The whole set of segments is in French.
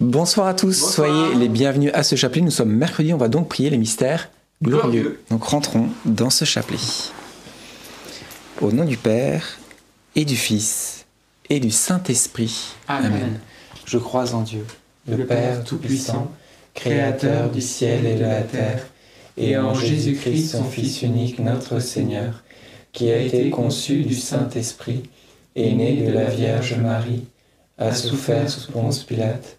Bonsoir à tous, soyez les bienvenus à ce chapelet. Nous sommes mercredi, on va donc prier les mystères glorieux. Donc rentrons dans ce chapelet. Au nom du Père et du Fils et du Saint-Esprit. Amen. Je crois en Dieu, le Père Tout-Puissant, Créateur du ciel et de la terre, et en Jésus-Christ, son Fils unique, notre Seigneur, qui a été conçu du Saint-Esprit, et né de la Vierge Marie, a souffert sous Ponce Pilate,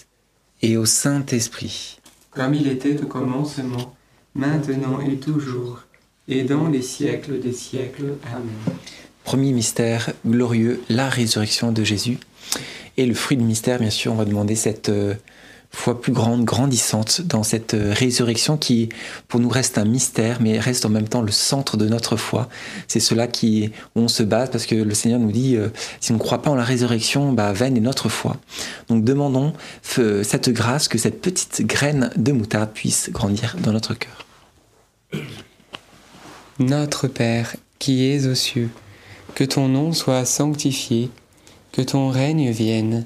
et au Saint-Esprit. Comme il était au commencement, maintenant et toujours, et dans les siècles des siècles. Amen. Premier mystère glorieux, la résurrection de Jésus. Et le fruit du mystère, bien sûr, on va demander cette euh, foi plus grande, grandissante dans cette euh, résurrection qui, pour nous, reste un mystère, mais reste en même temps le centre de notre foi. C'est cela qui on se base, parce que le Seigneur nous dit, euh, si on ne croit pas en la résurrection, bah, vaine est notre foi. Donc demandons euh, cette grâce, que cette petite graine de moutarde puisse grandir dans notre cœur. Notre Père, qui es aux cieux, que ton nom soit sanctifié, que ton règne vienne,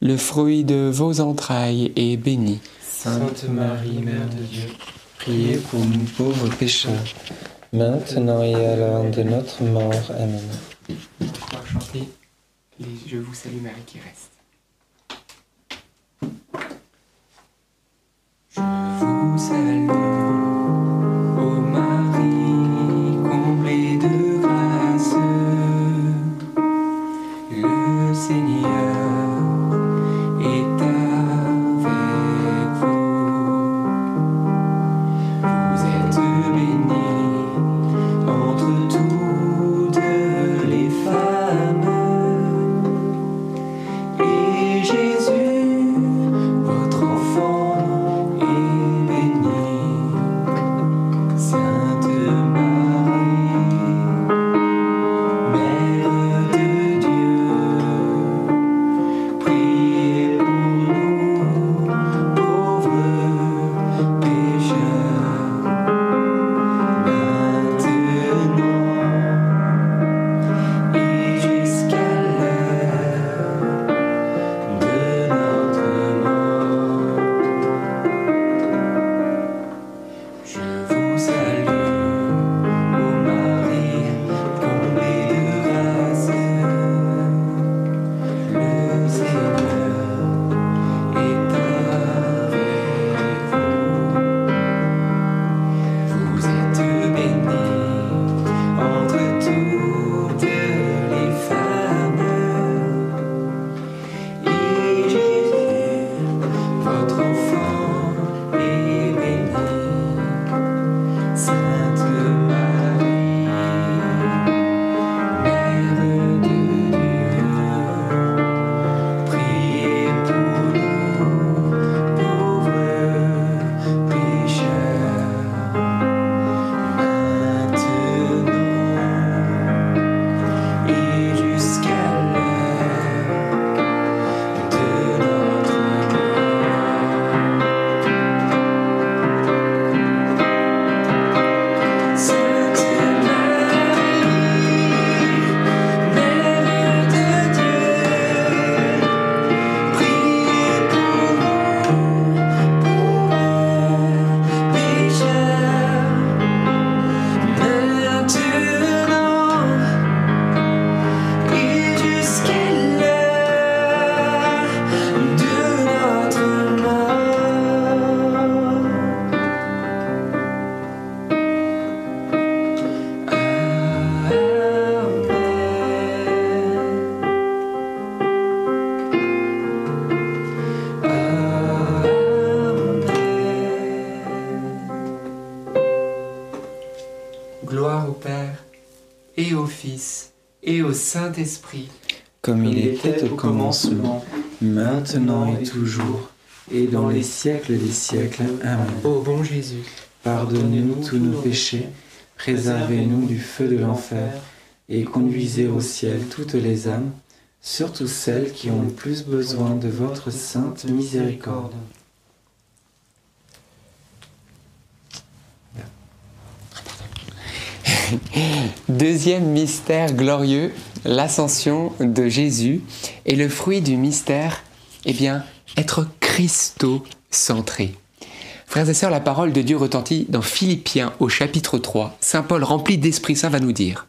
le fruit de vos entrailles, est béni. Sainte Marie, Mère de Dieu, priez pour nous pauvres pécheurs, maintenant et à l'heure de notre mort. Amen. On va chanter les Je vous salue Marie qui reste. Je vous salue, Saint-Esprit, Comme il était au commencement, maintenant et toujours, et dans les siècles des siècles. Amen. ô bon Jésus. Pardonnez-nous tous nos péchés, préservez-nous du feu de l'enfer, et conduisez au ciel toutes les âmes, surtout celles qui ont le plus besoin de votre sainte miséricorde. Deuxième mystère glorieux, l'ascension de Jésus. Et le fruit du mystère, eh bien, être Christo-centré. Frères et sœurs, la parole de Dieu retentit dans Philippiens au chapitre 3. Saint Paul, rempli d'Esprit Saint, va nous dire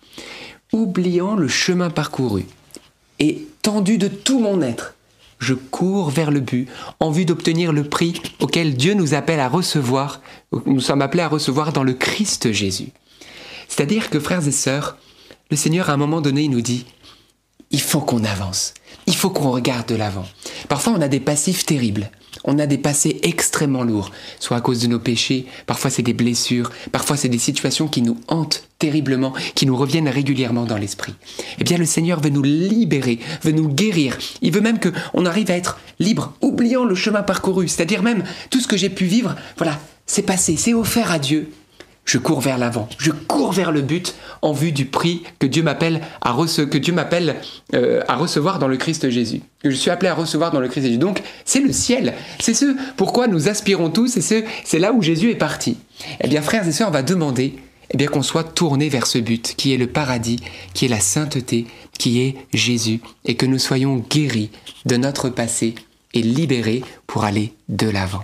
Oubliant le chemin parcouru et tendu de tout mon être je cours vers le but en vue d'obtenir le prix auquel Dieu nous appelle à recevoir, nous sommes appelés à recevoir dans le Christ Jésus. C'est-à-dire que frères et sœurs, le Seigneur à un moment donné il nous dit, il faut qu'on avance, il faut qu'on regarde de l'avant. Parfois on a des passifs terribles, on a des passés extrêmement lourds, soit à cause de nos péchés, parfois c'est des blessures, parfois c'est des situations qui nous hantent terriblement, qui nous reviennent régulièrement dans l'esprit. Eh bien le Seigneur veut nous libérer, veut nous guérir. Il veut même qu'on arrive à être libre, oubliant le chemin parcouru, c'est-à-dire même tout ce que j'ai pu vivre, voilà, c'est passé, c'est offert à Dieu je cours vers l'avant, je cours vers le but en vue du prix que Dieu m'appelle à, euh, recevoir dans le Christ Jésus, que je suis appelé à recevoir dans le Christ Jésus. Donc c'est le ciel, c'est ce pourquoi nous aspirons tous, et c'est là où Jésus est parti. Eh bien frères et sœurs, on va demander eh bien qu'on soit tourné vers ce but qui est le paradis, qui est la sainteté, qui est Jésus, et que nous soyons guéris de notre passé et libérés pour aller de l'avant.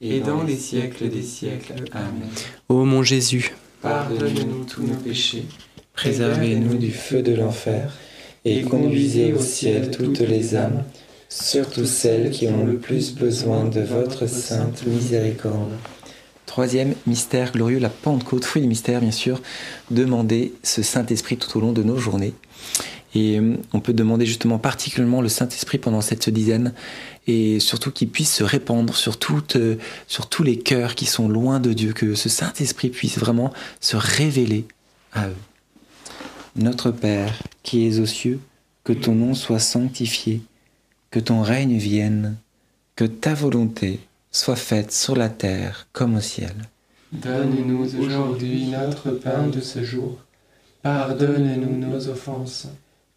et dans les siècles des siècles. Amen. Ô mon Jésus, Pardonne-nous tous nos péchés, préservez-nous du feu de l'enfer, et conduisez au ciel toutes les âmes, surtout celles qui ont le plus besoin de votre sainte miséricorde. Troisième mystère glorieux, la Pentecôte, fruit du mystère bien sûr, demander ce Saint-Esprit tout au long de nos journées. Et euh, on peut demander justement particulièrement le Saint-Esprit pendant cette dizaine et surtout qu'il puisse se répandre euh, sur tous les cœurs qui sont loin de Dieu, que ce Saint-Esprit puisse vraiment se révéler à eux. Notre Père qui es aux cieux, que ton nom soit sanctifié, que ton règne vienne, que ta volonté soit faite sur la terre comme au ciel. Donne-nous aujourd'hui notre pain de ce jour. Pardonne-nous nos offenses,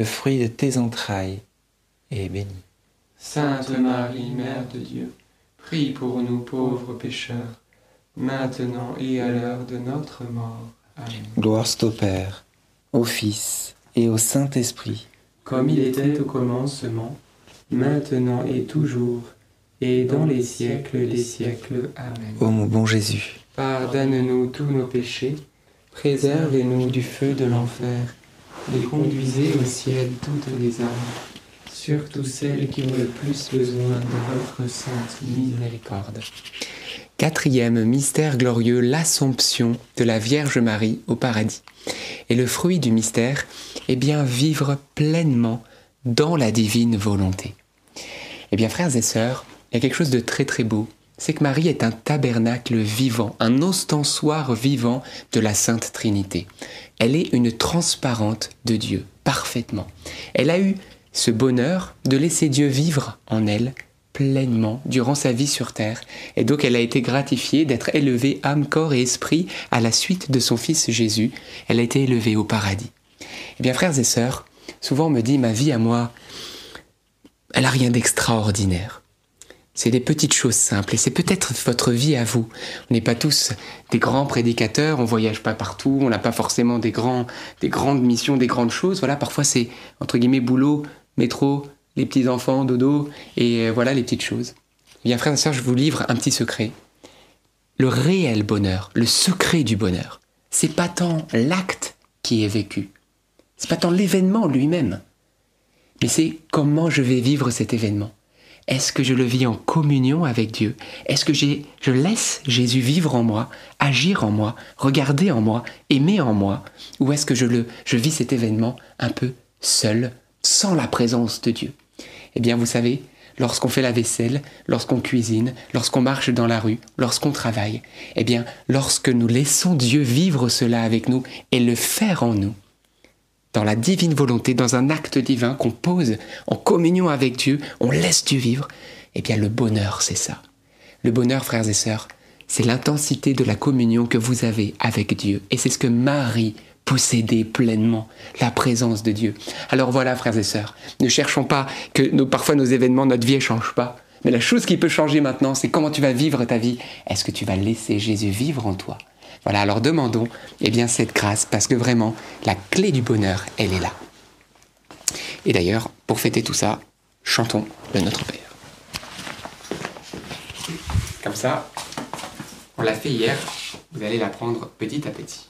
le fruit de tes entrailles, est béni. Sainte Marie, Mère de Dieu, prie pour nous pauvres pécheurs, maintenant et à l'heure de notre mort. Amen. Gloire soit au Père, au Fils et au Saint-Esprit, Comme il était au commencement, maintenant et toujours, et dans les siècles des siècles. Amen. ô mon bon Jésus. Pardonne-nous tous nos péchés, préservez-nous du feu de l'enfer, et conduisez au ciel toutes les âmes, surtout celles qui ont le plus besoin de votre sainte miséricorde. Quatrième mystère glorieux, l'Assomption de la Vierge Marie au paradis. Et le fruit du mystère est bien vivre pleinement dans la divine volonté. Eh bien frères et sœurs, il y a quelque chose de très très beau c'est que Marie est un tabernacle vivant, un ostensoir vivant de la Sainte Trinité. Elle est une transparente de Dieu, parfaitement. Elle a eu ce bonheur de laisser Dieu vivre en elle pleinement durant sa vie sur terre, et donc elle a été gratifiée d'être élevée âme, corps et esprit à la suite de son Fils Jésus. Elle a été élevée au paradis. Eh bien, frères et sœurs, souvent on me dit ma vie à moi, elle n'a rien d'extraordinaire. C'est des petites choses simples et c'est peut-être votre vie à vous. On n'est pas tous des grands prédicateurs, on voyage pas partout, on n'a pas forcément des, grands, des grandes missions, des grandes choses. Voilà, parfois c'est entre guillemets boulot, métro, les petits enfants, dodo et euh, voilà les petites choses. Bien frères et sœurs, je vous livre un petit secret. Le réel bonheur, le secret du bonheur, c'est pas tant l'acte qui est vécu, c'est pas tant l'événement lui-même, mais c'est comment je vais vivre cet événement. Est-ce que je le vis en communion avec Dieu? Est-ce que je laisse Jésus vivre en moi, agir en moi, regarder en moi, aimer en moi? Ou est-ce que je, le, vis cet événement un peu seul, sans la présence de Dieu? Eh bien, vous savez, lorsqu'on fait la vaisselle, lorsqu'on cuisine, lorsqu'on marche dans la rue, lorsqu'on travaille, eh bien, lorsque nous laissons Dieu vivre cela avec nous et le faire en nous, dans la divine volonté, dans un acte divin qu'on pose en communion avec Dieu, on laisse Dieu vivre, eh bien le bonheur, c'est ça. Le bonheur, frères et sœurs, c'est l'intensité de la communion que vous avez avec Dieu. Et c'est ce que Marie possédait pleinement, la présence de Dieu. Alors voilà, frères et sœurs, ne cherchons pas que parfois nos événements, notre vie ne change pas. Mais la chose qui peut changer maintenant, c'est comment tu vas vivre ta vie. Est-ce que tu vas laisser Jésus vivre en toi? Voilà, alors demandons eh bien, cette grâce parce que vraiment, la clé du bonheur, elle est là. Et d'ailleurs, pour fêter tout ça, chantons le Notre Père. Comme ça, on l'a fait hier, vous allez l'apprendre petit à petit.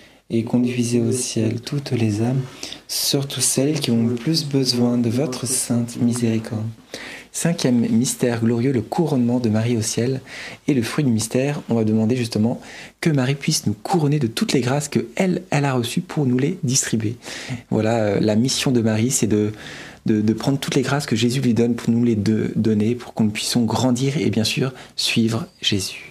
et conduisez au ciel toutes les âmes, surtout celles qui ont le plus besoin de votre sainte miséricorde. Cinquième mystère glorieux, le couronnement de Marie au ciel. Et le fruit du mystère, on va demander justement que Marie puisse nous couronner de toutes les grâces que elle, elle a reçues pour nous les distribuer. Voilà, euh, la mission de Marie, c'est de, de, prendre toutes les grâces que Jésus lui donne pour nous les donner, pour nous puissions grandir et bien sûr suivre Jésus.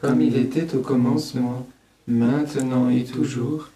Comme il était au commencement, maintenant et toujours,